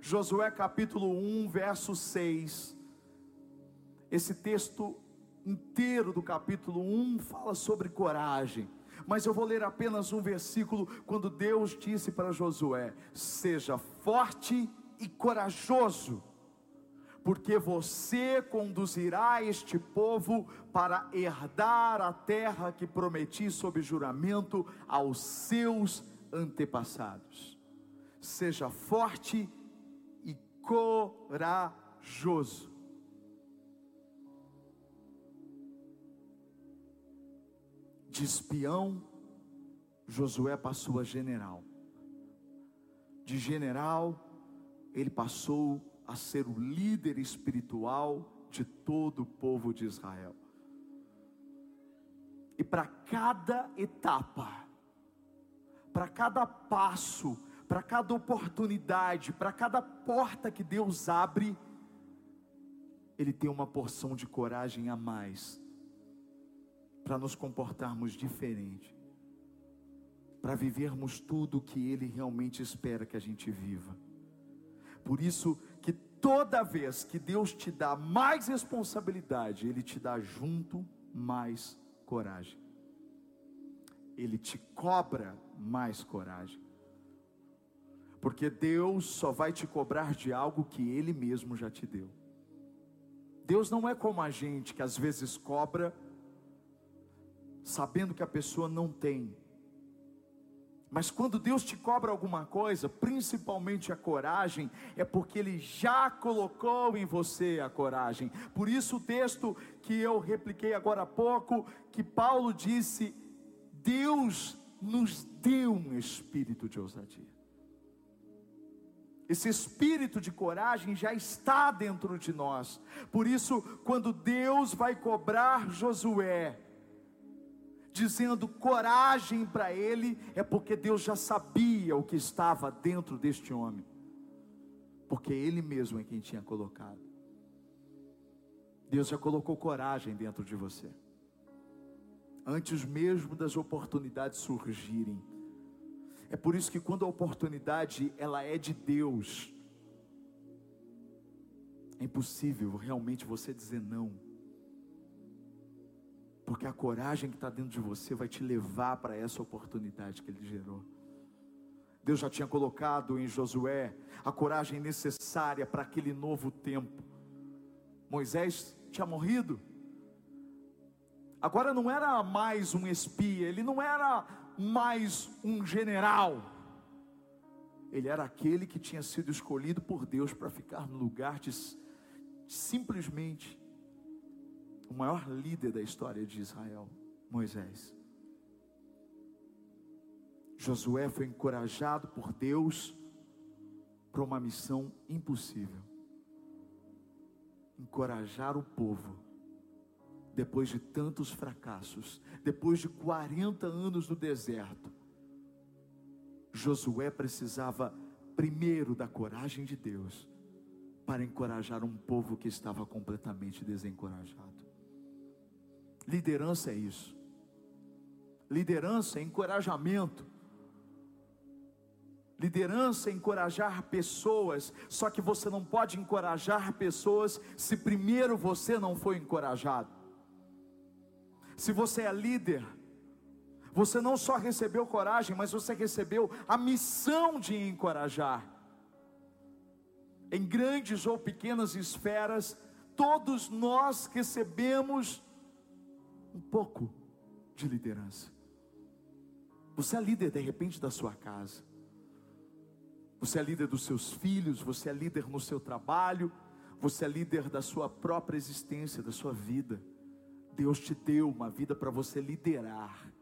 Josué capítulo 1, verso 6. Esse texto inteiro do capítulo 1 fala sobre coragem. Mas eu vou ler apenas um versículo quando Deus disse para Josué: Seja forte e corajoso, porque você conduzirá este povo para herdar a terra que prometi sob juramento aos seus antepassados. Seja forte corajoso. De espião, Josué passou a general. De general, ele passou a ser o líder espiritual de todo o povo de Israel. E para cada etapa, para cada passo, para cada oportunidade, para cada porta que Deus abre, Ele tem uma porção de coragem a mais, para nos comportarmos diferente, para vivermos tudo o que Ele realmente espera que a gente viva. Por isso que toda vez que Deus te dá mais responsabilidade, Ele te dá junto mais coragem. Ele te cobra mais coragem. Porque Deus só vai te cobrar de algo que Ele mesmo já te deu. Deus não é como a gente que às vezes cobra, sabendo que a pessoa não tem, mas quando Deus te cobra alguma coisa, principalmente a coragem, é porque Ele já colocou em você a coragem. Por isso o texto que eu repliquei agora há pouco, que Paulo disse: Deus nos deu um espírito de ousadia. Esse espírito de coragem já está dentro de nós. Por isso, quando Deus vai cobrar Josué, dizendo coragem para ele, é porque Deus já sabia o que estava dentro deste homem, porque ele mesmo é quem tinha colocado. Deus já colocou coragem dentro de você, antes mesmo das oportunidades surgirem. É por isso que quando a oportunidade ela é de Deus, é impossível realmente você dizer não porque a coragem que está dentro de você vai te levar para essa oportunidade que Ele gerou. Deus já tinha colocado em Josué a coragem necessária para aquele novo tempo. Moisés tinha morrido, agora não era mais um espia, ele não era mais um general, ele era aquele que tinha sido escolhido por Deus para ficar no lugar de simplesmente o maior líder da história de Israel, Moisés. Josué foi encorajado por Deus para uma missão impossível encorajar o povo, depois de tantos fracassos, depois de 40 anos no deserto. Josué precisava primeiro da coragem de Deus para encorajar um povo que estava completamente desencorajado. Liderança é isso. Liderança é encorajamento. Liderança é encorajar pessoas, só que você não pode encorajar pessoas se primeiro você não foi encorajado. Se você é líder, você não só recebeu coragem, mas você recebeu a missão de encorajar. Em grandes ou pequenas esferas, todos nós recebemos um pouco de liderança. Você é líder de repente da sua casa. Você é líder dos seus filhos, você é líder no seu trabalho, você é líder da sua própria existência, da sua vida. Deus te deu uma vida para você liderar.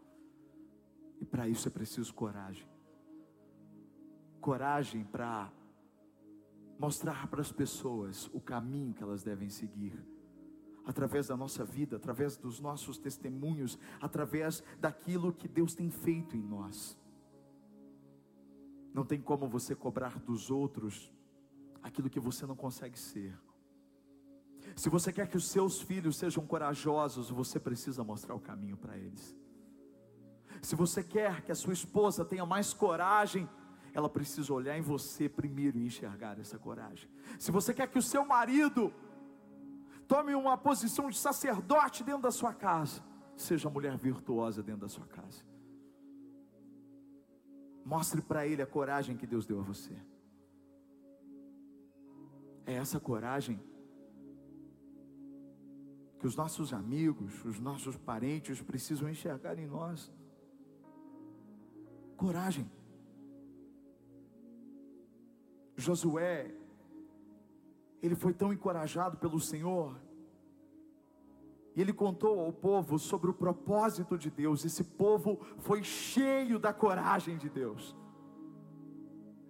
E para isso é preciso coragem. Coragem para mostrar para as pessoas o caminho que elas devem seguir através da nossa vida, através dos nossos testemunhos, através daquilo que Deus tem feito em nós. Não tem como você cobrar dos outros aquilo que você não consegue ser. Se você quer que os seus filhos sejam corajosos, você precisa mostrar o caminho para eles. Se você quer que a sua esposa tenha mais coragem ela precisa olhar em você primeiro e enxergar essa coragem. Se você quer que o seu marido tome uma posição de sacerdote dentro da sua casa, seja mulher virtuosa dentro da sua casa. Mostre para ele a coragem que Deus deu a você. É essa coragem que os nossos amigos, os nossos parentes precisam enxergar em nós. Coragem. Josué, ele foi tão encorajado pelo Senhor, e ele contou ao povo sobre o propósito de Deus. Esse povo foi cheio da coragem de Deus.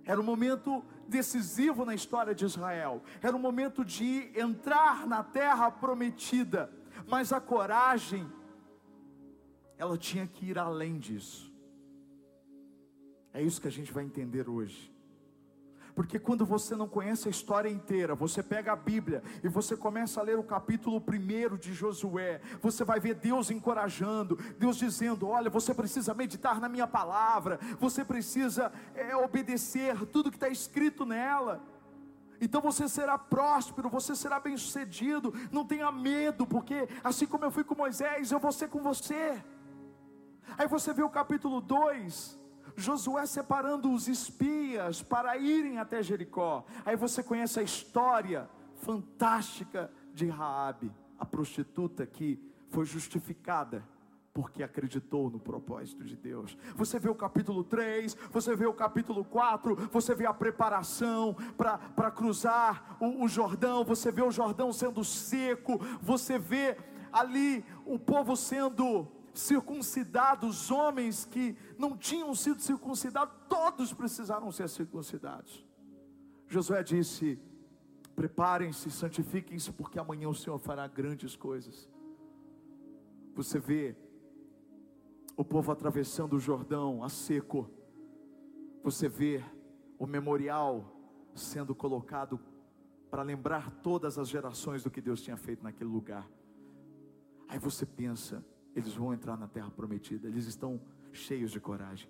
Era um momento decisivo na história de Israel. Era um momento de entrar na terra prometida. Mas a coragem, ela tinha que ir além disso. É isso que a gente vai entender hoje. Porque quando você não conhece a história inteira, você pega a Bíblia e você começa a ler o capítulo 1 de Josué, você vai ver Deus encorajando, Deus dizendo: Olha, você precisa meditar na minha palavra, você precisa é, obedecer tudo que está escrito nela. Então você será próspero, você será bem-sucedido. Não tenha medo, porque assim como eu fui com Moisés, eu vou ser com você. Aí você vê o capítulo 2, Josué separando os espias para irem até Jericó. Aí você conhece a história fantástica de Raabe, a prostituta que foi justificada porque acreditou no propósito de Deus. Você vê o capítulo 3, você vê o capítulo 4, você vê a preparação para cruzar o, o Jordão, você vê o Jordão sendo seco, você vê ali o povo sendo circuncidados, homens que não tinham sido circuncidados, todos precisaram ser circuncidados. Josué disse: Preparem-se, santifiquem-se, porque amanhã o Senhor fará grandes coisas. Você vê o povo atravessando o Jordão a seco, você vê o memorial sendo colocado para lembrar todas as gerações do que Deus tinha feito naquele lugar. Aí você pensa, eles vão entrar na terra prometida, eles estão cheios de coragem.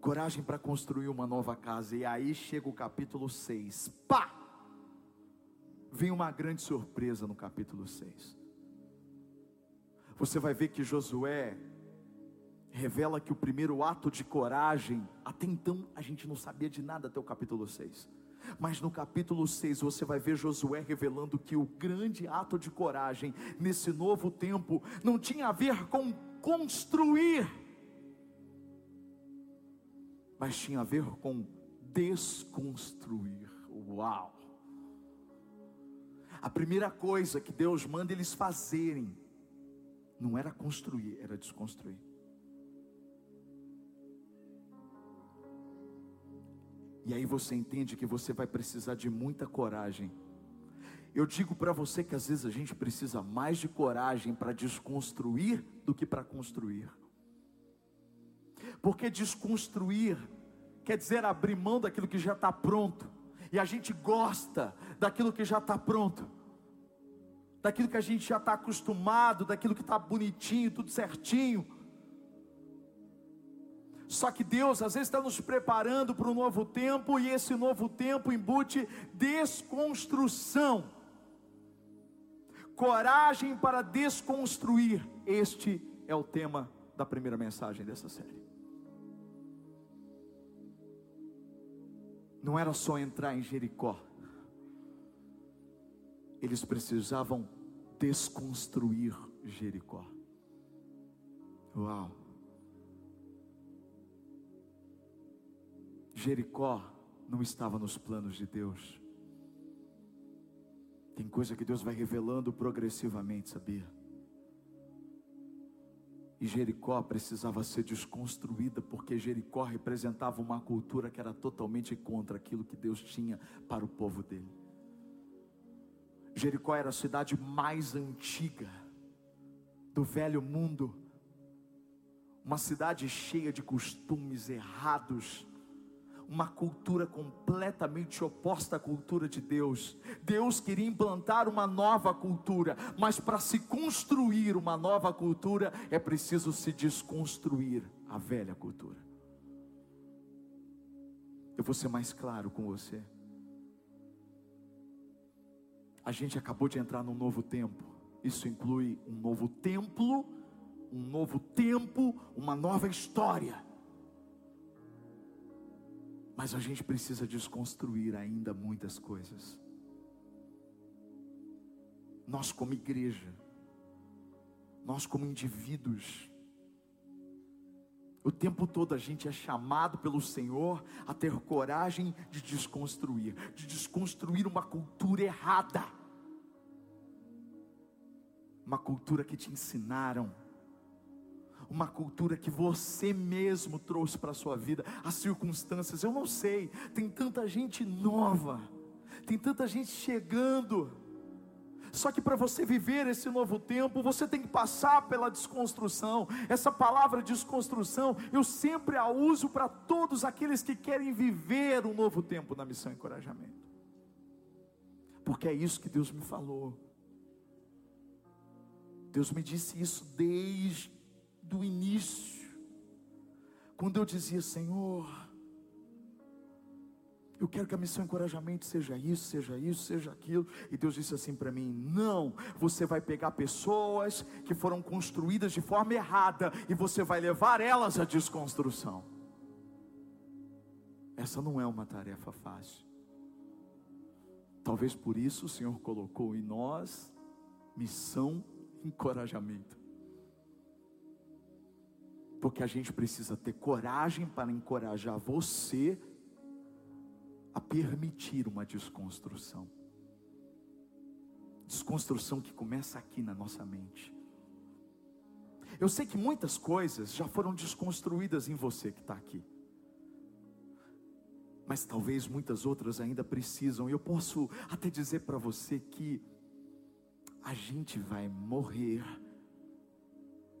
Coragem para construir uma nova casa, e aí chega o capítulo 6. Pá! Vem uma grande surpresa no capítulo 6. Você vai ver que Josué revela que o primeiro ato de coragem, até então a gente não sabia de nada até o capítulo 6 mas no capítulo 6 você vai ver Josué revelando que o grande ato de coragem nesse novo tempo não tinha a ver com construir, mas tinha a ver com desconstruir. Uau! A primeira coisa que Deus manda eles fazerem não era construir, era desconstruir. E aí você entende que você vai precisar de muita coragem. Eu digo para você que às vezes a gente precisa mais de coragem para desconstruir do que para construir. Porque desconstruir quer dizer abrir mão daquilo que já está pronto. E a gente gosta daquilo que já está pronto, daquilo que a gente já está acostumado, daquilo que está bonitinho, tudo certinho. Só que Deus às vezes está nos preparando para um novo tempo, e esse novo tempo embute desconstrução, coragem para desconstruir. Este é o tema da primeira mensagem dessa série. Não era só entrar em Jericó, eles precisavam desconstruir Jericó. Uau! Jericó não estava nos planos de Deus. Tem coisa que Deus vai revelando progressivamente, sabia? E Jericó precisava ser desconstruída, porque Jericó representava uma cultura que era totalmente contra aquilo que Deus tinha para o povo dele. Jericó era a cidade mais antiga do velho mundo, uma cidade cheia de costumes errados, uma cultura completamente oposta à cultura de Deus. Deus queria implantar uma nova cultura, mas para se construir uma nova cultura é preciso se desconstruir a velha cultura. Eu vou ser mais claro com você. A gente acabou de entrar num novo tempo. Isso inclui um novo templo, um novo tempo, uma nova história. Mas a gente precisa desconstruir ainda muitas coisas. Nós, como igreja, nós, como indivíduos, o tempo todo a gente é chamado pelo Senhor a ter coragem de desconstruir, de desconstruir uma cultura errada, uma cultura que te ensinaram, uma cultura que você mesmo trouxe para a sua vida, as circunstâncias, eu não sei, tem tanta gente nova, tem tanta gente chegando, só que para você viver esse novo tempo, você tem que passar pela desconstrução. Essa palavra desconstrução, eu sempre a uso para todos aqueles que querem viver um novo tempo na missão encorajamento. Porque é isso que Deus me falou. Deus me disse isso desde o início. Quando eu dizia, Senhor, eu quero que a missão encorajamento seja isso, seja isso, seja aquilo. E Deus disse assim para mim: Não, você vai pegar pessoas que foram construídas de forma errada e você vai levar elas à desconstrução. Essa não é uma tarefa fácil. Talvez por isso o Senhor colocou em nós missão encorajamento. Porque a gente precisa ter coragem para encorajar você a permitir uma desconstrução. Desconstrução que começa aqui na nossa mente. Eu sei que muitas coisas já foram desconstruídas em você que está aqui. Mas talvez muitas outras ainda precisam. E eu posso até dizer para você que a gente vai morrer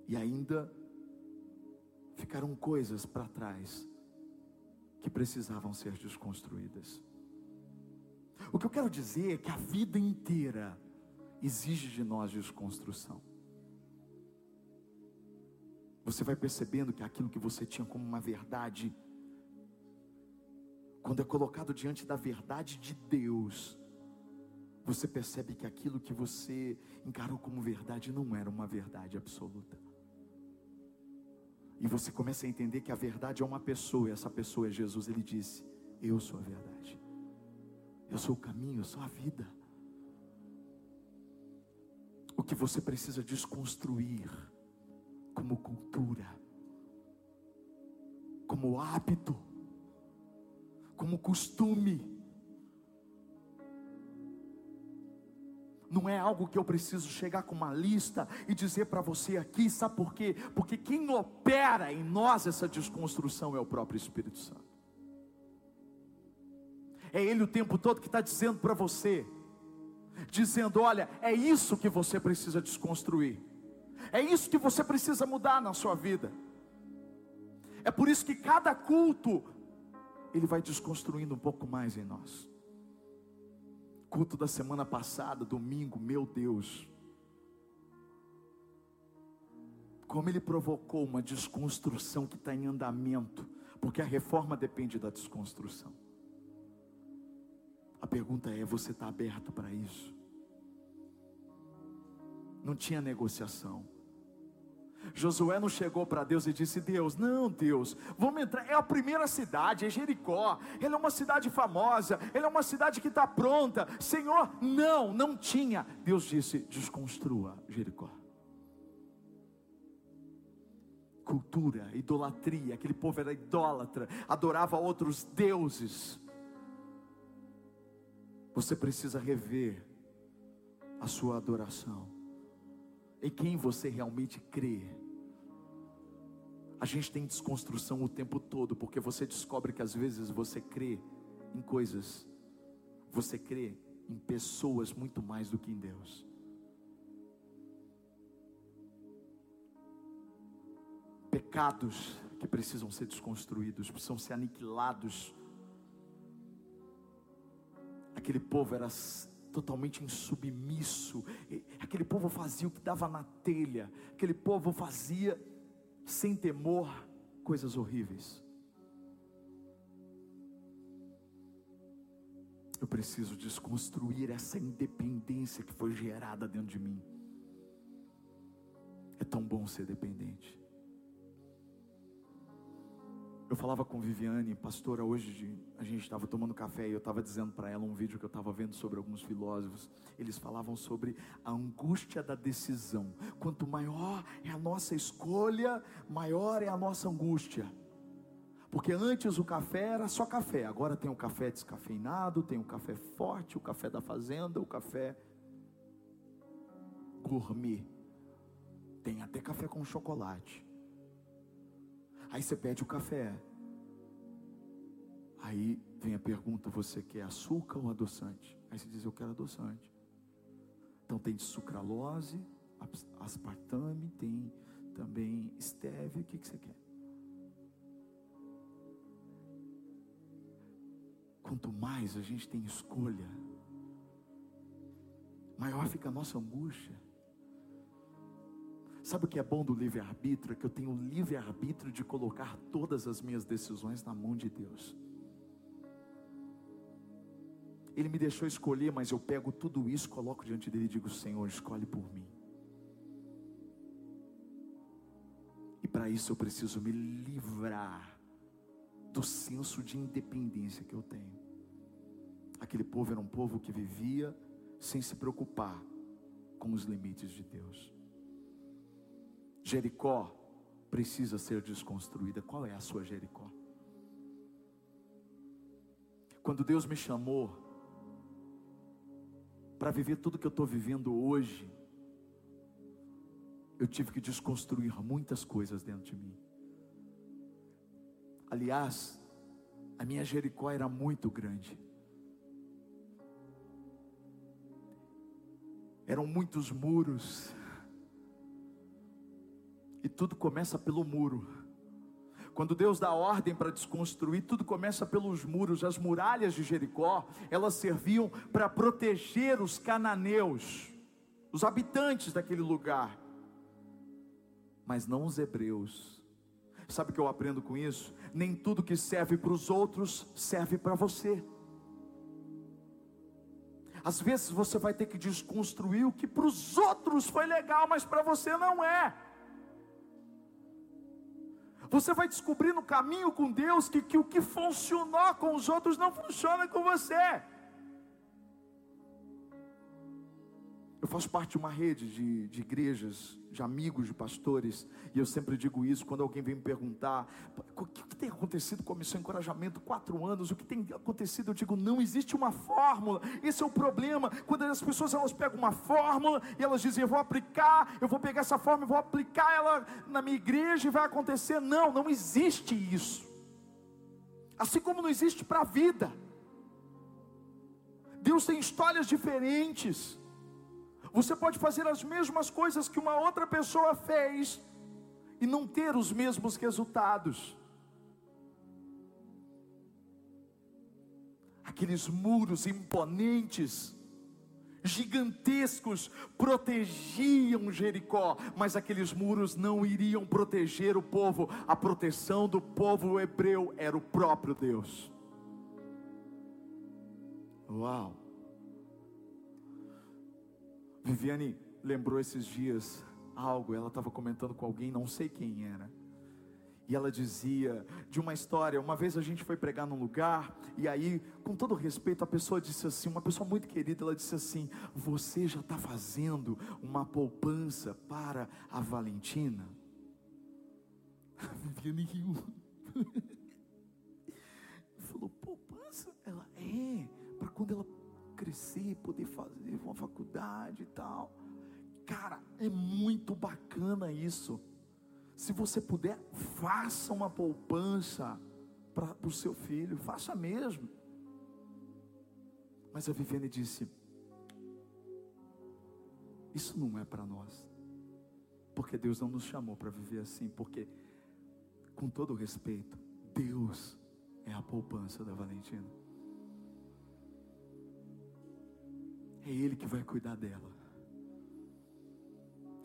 e ainda ficaram coisas para trás que precisavam ser desconstruídas. O que eu quero dizer é que a vida inteira exige de nós desconstrução. Você vai percebendo que aquilo que você tinha como uma verdade, quando é colocado diante da verdade de Deus, você percebe que aquilo que você encarou como verdade não era uma verdade absoluta. E você começa a entender que a verdade é uma pessoa, e essa pessoa é Jesus. Ele disse: Eu sou a verdade, eu sou o caminho, eu sou a vida. O que você precisa desconstruir como cultura, como hábito, como costume, não é algo que eu preciso chegar com uma lista e dizer para você aqui, sabe por quê? Porque quem opera em nós essa desconstrução é o próprio Espírito Santo. É Ele o tempo todo que está dizendo para você, dizendo: olha, é isso que você precisa desconstruir, é isso que você precisa mudar na sua vida. É por isso que cada culto, Ele vai desconstruindo um pouco mais em nós culto da semana passada, domingo, meu Deus. Como ele provocou uma desconstrução que está em andamento, porque a reforma depende da desconstrução. A pergunta é: você está aberto para isso? Não tinha negociação. Josué não chegou para Deus e disse: Deus, não, Deus, vamos entrar. É a primeira cidade, é Jericó. Ele é uma cidade famosa, ele é uma cidade que está pronta. Senhor, não, não tinha. Deus disse: desconstrua Jericó. Cultura, idolatria, aquele povo era idólatra, adorava outros deuses. Você precisa rever a sua adoração em quem você realmente crê. A gente tem desconstrução o tempo todo, porque você descobre que às vezes você crê em coisas, você crê em pessoas muito mais do que em Deus. Pecados que precisam ser desconstruídos, precisam ser aniquilados. Aquele povo era totalmente insubmisso. Aquele povo fazia o que dava na telha. Aquele povo fazia sem temor coisas horríveis. Eu preciso desconstruir essa independência que foi gerada dentro de mim. É tão bom ser dependente. Eu falava com Viviane, pastora, hoje a gente estava tomando café e eu estava dizendo para ela um vídeo que eu estava vendo sobre alguns filósofos. Eles falavam sobre a angústia da decisão. Quanto maior é a nossa escolha, maior é a nossa angústia. Porque antes o café era só café, agora tem o café descafeinado, tem o café forte, o café da fazenda, o café gourmet. Tem até café com chocolate. Aí você pede o café. Aí vem a pergunta: você quer açúcar ou adoçante? Aí você diz: eu quero adoçante. Então tem sucralose, aspartame, tem também stevia. O que, que você quer? Quanto mais a gente tem escolha, maior fica a nossa angústia. Sabe o que é bom do livre-arbítrio? É que eu tenho o livre-arbítrio de colocar todas as minhas decisões na mão de Deus. Ele me deixou escolher, mas eu pego tudo isso, coloco diante dele e digo: Senhor, escolhe por mim. E para isso eu preciso me livrar do senso de independência que eu tenho. Aquele povo era um povo que vivia sem se preocupar com os limites de Deus. Jericó precisa ser desconstruída. Qual é a sua Jericó? Quando Deus me chamou para viver tudo que eu estou vivendo hoje, eu tive que desconstruir muitas coisas dentro de mim. Aliás, a minha Jericó era muito grande. Eram muitos muros. E tudo começa pelo muro. Quando Deus dá ordem para desconstruir, tudo começa pelos muros. As muralhas de Jericó, elas serviam para proteger os cananeus, os habitantes daquele lugar, mas não os hebreus. Sabe o que eu aprendo com isso? Nem tudo que serve para os outros serve para você. Às vezes você vai ter que desconstruir o que para os outros foi legal, mas para você não é. Você vai descobrir no caminho com Deus que, que o que funcionou com os outros não funciona com você. Faço parte de uma rede de, de igrejas, de amigos de pastores, e eu sempre digo isso quando alguém vem me perguntar: o que, que tem acontecido com a missão Encorajamento? Quatro anos, o que tem acontecido? Eu digo: não existe uma fórmula, esse é o problema. Quando as pessoas elas pegam uma fórmula e elas dizem: eu vou aplicar, eu vou pegar essa fórmula, eu vou aplicar ela na minha igreja e vai acontecer. Não, não existe isso. Assim como não existe para a vida. Deus tem histórias diferentes. Você pode fazer as mesmas coisas que uma outra pessoa fez e não ter os mesmos resultados. Aqueles muros imponentes, gigantescos, protegiam Jericó, mas aqueles muros não iriam proteger o povo. A proteção do povo hebreu era o próprio Deus. Uau! Viviane lembrou esses dias algo, ela estava comentando com alguém, não sei quem era. E ela dizia de uma história, uma vez a gente foi pregar num lugar, e aí, com todo respeito, a pessoa disse assim, uma pessoa muito querida, ela disse assim: Você já está fazendo uma poupança para a Valentina? Viviane riu. Falou, poupança? Ela é, para quando ela poder fazer uma faculdade e tal. Cara, é muito bacana isso. Se você puder, faça uma poupança para o seu filho, faça mesmo. Mas a Viviane disse: Isso não é para nós, porque Deus não nos chamou para viver assim. Porque, com todo respeito, Deus é a poupança da Valentina. É Ele que vai cuidar dela.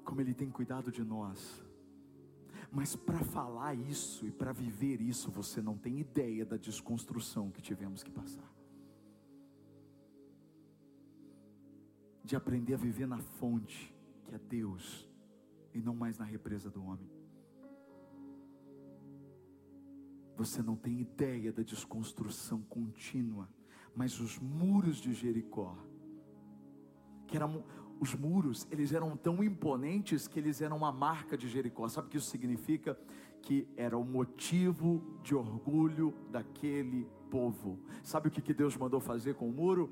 Como Ele tem cuidado de nós. Mas para falar isso e para viver isso, você não tem ideia da desconstrução que tivemos que passar. de aprender a viver na fonte, que é Deus, e não mais na represa do homem. Você não tem ideia da desconstrução contínua, mas os muros de Jericó, que eram os muros, eles eram tão imponentes que eles eram uma marca de Jericó. Sabe o que isso significa? Que era o motivo de orgulho daquele povo. Sabe o que Deus mandou fazer com o muro?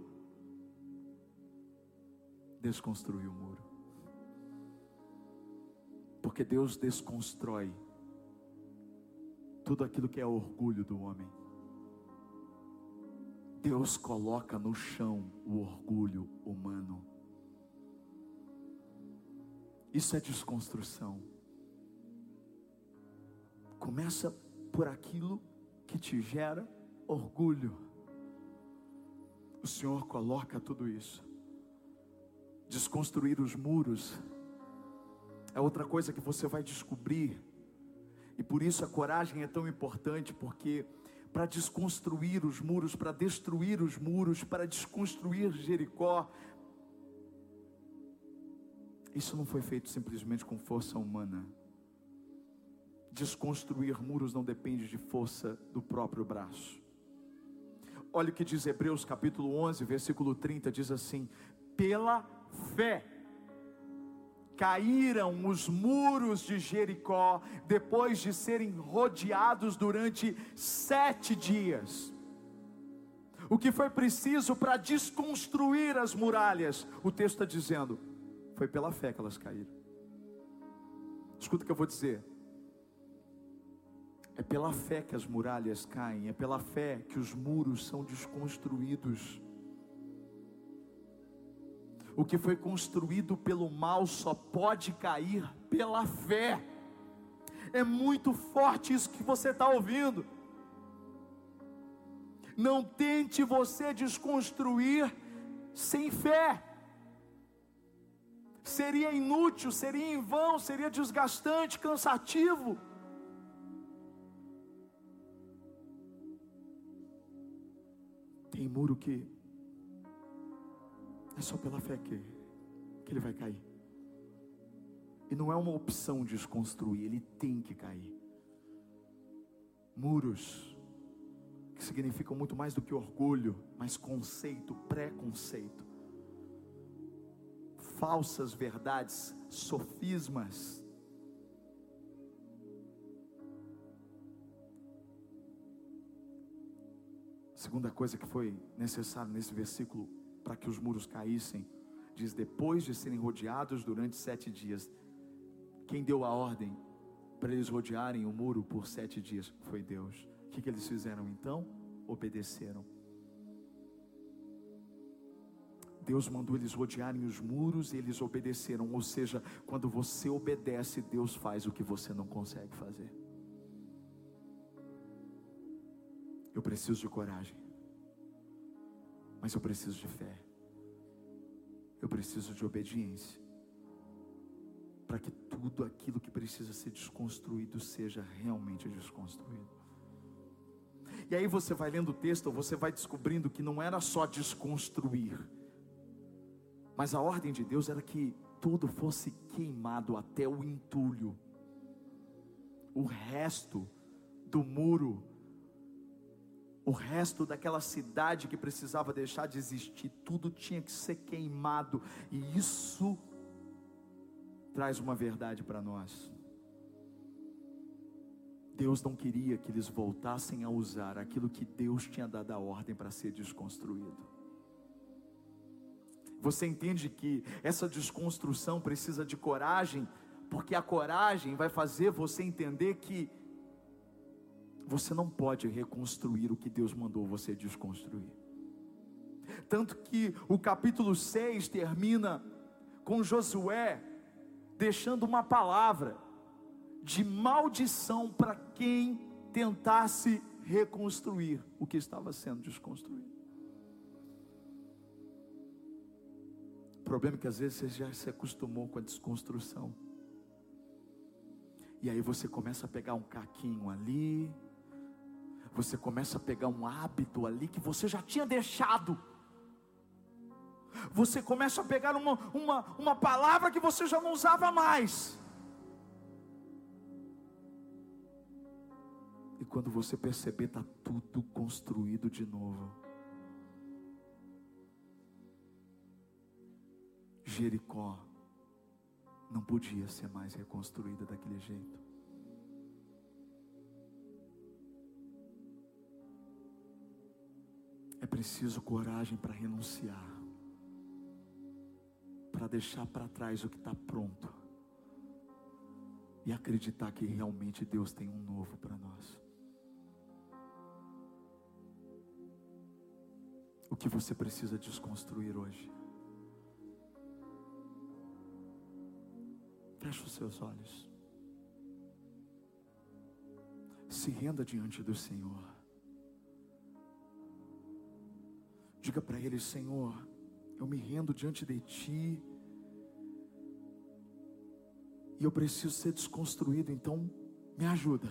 Desconstruir o muro. Porque Deus desconstrói tudo aquilo que é orgulho do homem. Deus coloca no chão o orgulho humano. Isso é desconstrução. Começa por aquilo que te gera orgulho. O Senhor coloca tudo isso. Desconstruir os muros é outra coisa que você vai descobrir e por isso a coragem é tão importante, porque para desconstruir os muros, para destruir os muros, para desconstruir Jericó, isso não foi feito simplesmente com força humana. Desconstruir muros não depende de força do próprio braço. Olha o que diz Hebreus capítulo 11, versículo 30, diz assim: pela fé caíram os muros de Jericó depois de serem rodeados durante sete dias. O que foi preciso para desconstruir as muralhas? O texto está dizendo, foi pela fé que elas caíram. Escuta o que eu vou dizer. É pela fé que as muralhas caem, é pela fé que os muros são desconstruídos. O que foi construído pelo mal só pode cair pela fé. É muito forte isso que você está ouvindo. Não tente você desconstruir sem fé. Seria inútil, seria em vão, seria desgastante, cansativo. Tem muro que é só pela fé que, que ele vai cair. E não é uma opção desconstruir, ele tem que cair. Muros, que significam muito mais do que orgulho, mas conceito, preconceito. Falsas verdades, sofismas. Segunda coisa que foi necessário nesse versículo para que os muros caíssem. Diz: depois de serem rodeados durante sete dias, quem deu a ordem para eles rodearem o muro por sete dias foi Deus. O que, que eles fizeram então? Obedeceram. Deus mandou eles rodearem os muros e eles obedeceram. Ou seja, quando você obedece, Deus faz o que você não consegue fazer. Eu preciso de coragem. Mas eu preciso de fé. Eu preciso de obediência. Para que tudo aquilo que precisa ser desconstruído seja realmente desconstruído. E aí você vai lendo o texto, você vai descobrindo que não era só desconstruir, mas a ordem de Deus era que tudo fosse queimado até o entulho. O resto do muro o resto daquela cidade que precisava deixar de existir, tudo tinha que ser queimado, e isso traz uma verdade para nós. Deus não queria que eles voltassem a usar aquilo que Deus tinha dado a ordem para ser desconstruído. Você entende que essa desconstrução precisa de coragem, porque a coragem vai fazer você entender que você não pode reconstruir o que Deus mandou você desconstruir. Tanto que o capítulo 6 termina com Josué deixando uma palavra de maldição para quem tentasse reconstruir o que estava sendo desconstruído. Problema é que às vezes você já se acostumou com a desconstrução. E aí você começa a pegar um caquinho ali, você começa a pegar um hábito ali que você já tinha deixado. você começa a pegar uma, uma, uma palavra que você já não usava mais. E quando você perceber, está tudo construído de novo. Jericó não podia ser mais reconstruída daquele jeito. É preciso coragem para renunciar, para deixar para trás o que está pronto e acreditar que realmente Deus tem um novo para nós. O que você precisa desconstruir hoje? Feche os seus olhos. Se renda diante do Senhor. Diga para Ele: Senhor, eu me rendo diante de Ti. E eu preciso ser desconstruído, então me ajuda.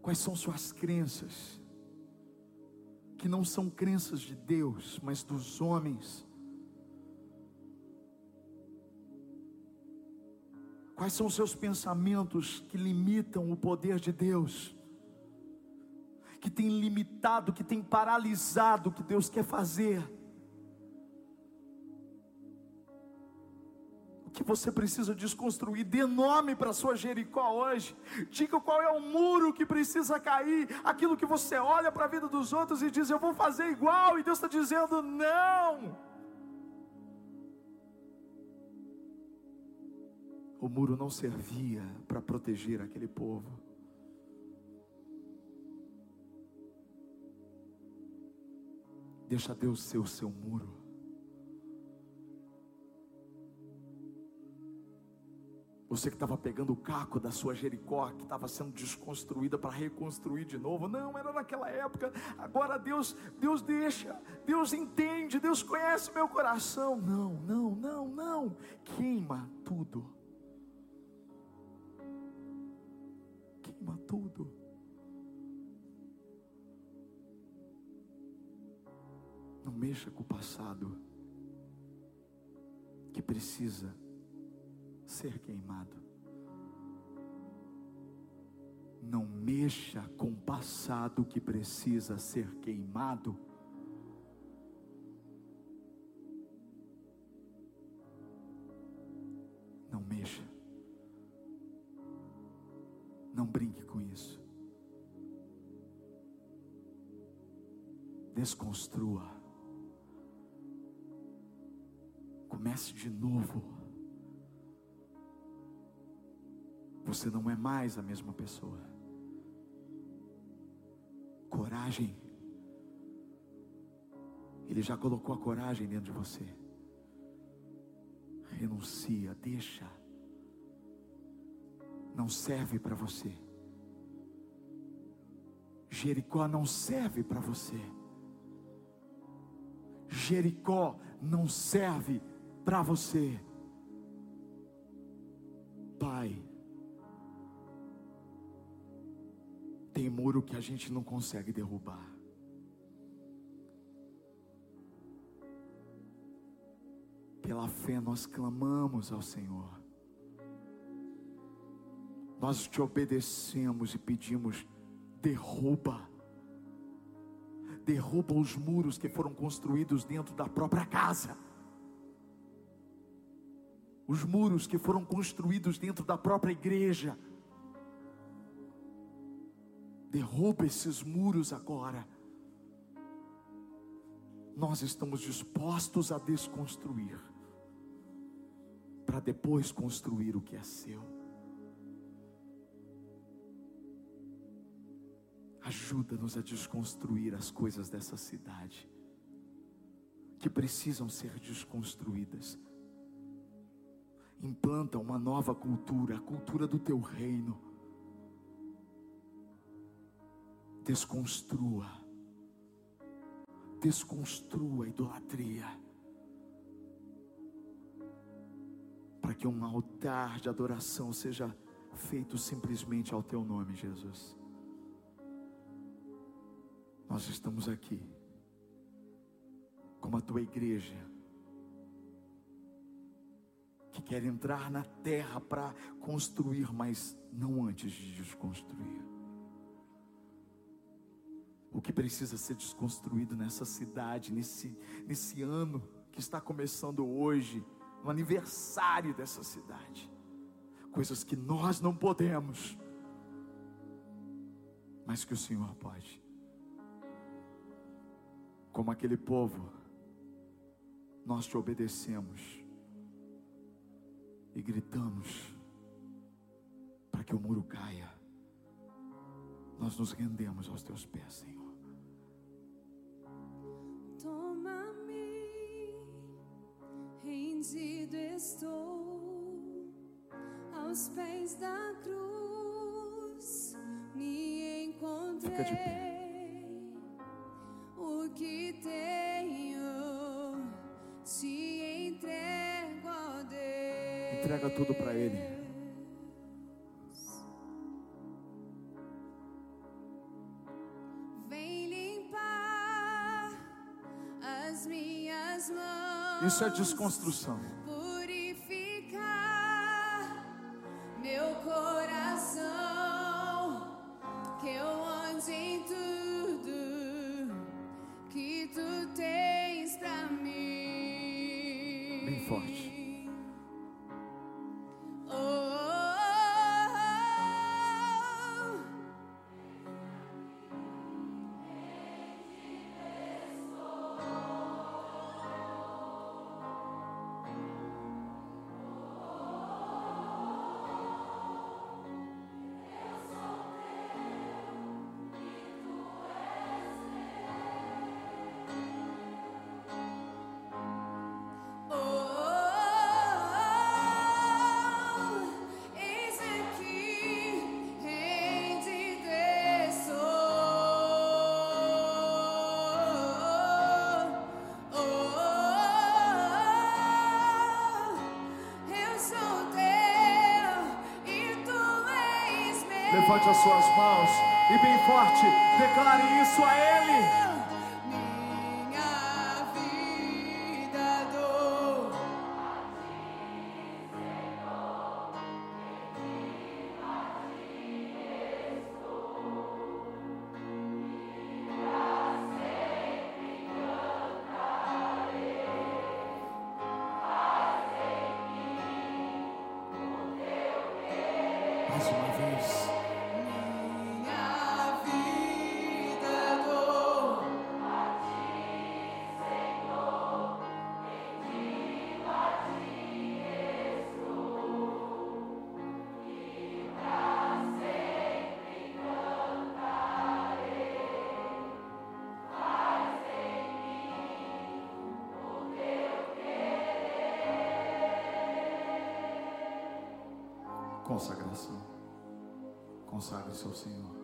Quais são suas crenças? Que não são crenças de Deus, mas dos homens Quais são os seus pensamentos que limitam o poder de Deus? Que tem limitado, que tem paralisado o que Deus quer fazer? O que você precisa desconstruir? Dê nome para sua Jericó hoje. Diga qual é o muro que precisa cair. Aquilo que você olha para a vida dos outros e diz: Eu vou fazer igual. E Deus está dizendo: Não. O muro não servia para proteger aquele povo. Deixa Deus ser o seu muro. Você que estava pegando o caco da sua Jericó, que estava sendo desconstruída para reconstruir de novo. Não, era naquela época. Agora Deus, Deus deixa, Deus entende, Deus conhece meu coração. Não, não, não, não. Queima tudo. Queima tudo. Não mexa com o passado que precisa ser queimado. Não mexa com o passado que precisa ser queimado. Não mexa. Com isso. Desconstrua. Comece de novo. Você não é mais a mesma pessoa. Coragem. Ele já colocou a coragem dentro de você. Renuncia, deixa não serve para você. Jericó não serve para você. Jericó não serve para você. Pai, tem muro que a gente não consegue derrubar. Pela fé nós clamamos ao Senhor nós te obedecemos e pedimos: derruba, derruba os muros que foram construídos dentro da própria casa, os muros que foram construídos dentro da própria igreja. Derruba esses muros agora. Nós estamos dispostos a desconstruir, para depois construir o que é seu. Ajuda-nos a desconstruir as coisas dessa cidade que precisam ser desconstruídas. Implanta uma nova cultura, a cultura do teu reino. Desconstrua. Desconstrua a idolatria. Para que um altar de adoração seja feito simplesmente ao teu nome, Jesus. Nós estamos aqui como a tua igreja, que quer entrar na terra para construir, mas não antes de desconstruir. O que precisa ser desconstruído nessa cidade, nesse, nesse ano que está começando hoje, no aniversário dessa cidade. Coisas que nós não podemos, mas que o Senhor pode. Como aquele povo, nós te obedecemos e gritamos para que o muro caia. Nós nos rendemos aos teus pés, Senhor. Toma-me, rendido estou aos pés da cruz. Me encontrei. Fica de pé. Entrega tudo para Ele. Vem limpar as minhas mãos. Isso é desconstrução. Levante as suas mãos e bem forte, declare isso a Ele. Consagração. Consagre-se ao Senhor.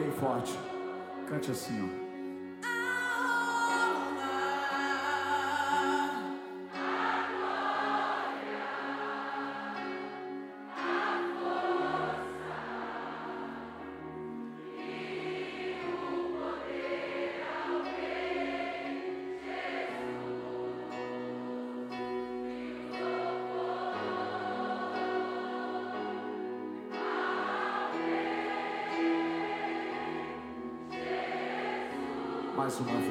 Bem forte. Cante assim, ó. Uma vez.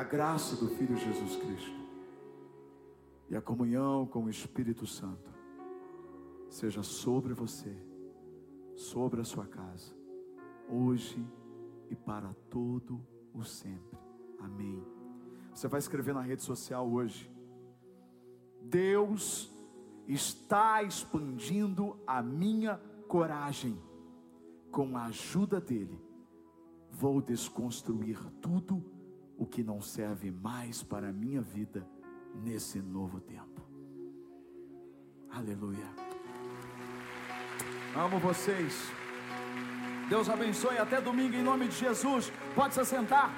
A graça do Filho Jesus Cristo e a comunhão com o Espírito Santo seja sobre você, sobre a sua casa, hoje e para todo o sempre. Amém. Você vai escrever na rede social hoje. Deus está expandindo a minha coragem. Com a ajuda dele, vou desconstruir tudo o que não serve mais para a minha vida nesse novo tempo. Aleluia. Amo vocês. Deus abençoe até domingo em nome de Jesus. Pode se sentar.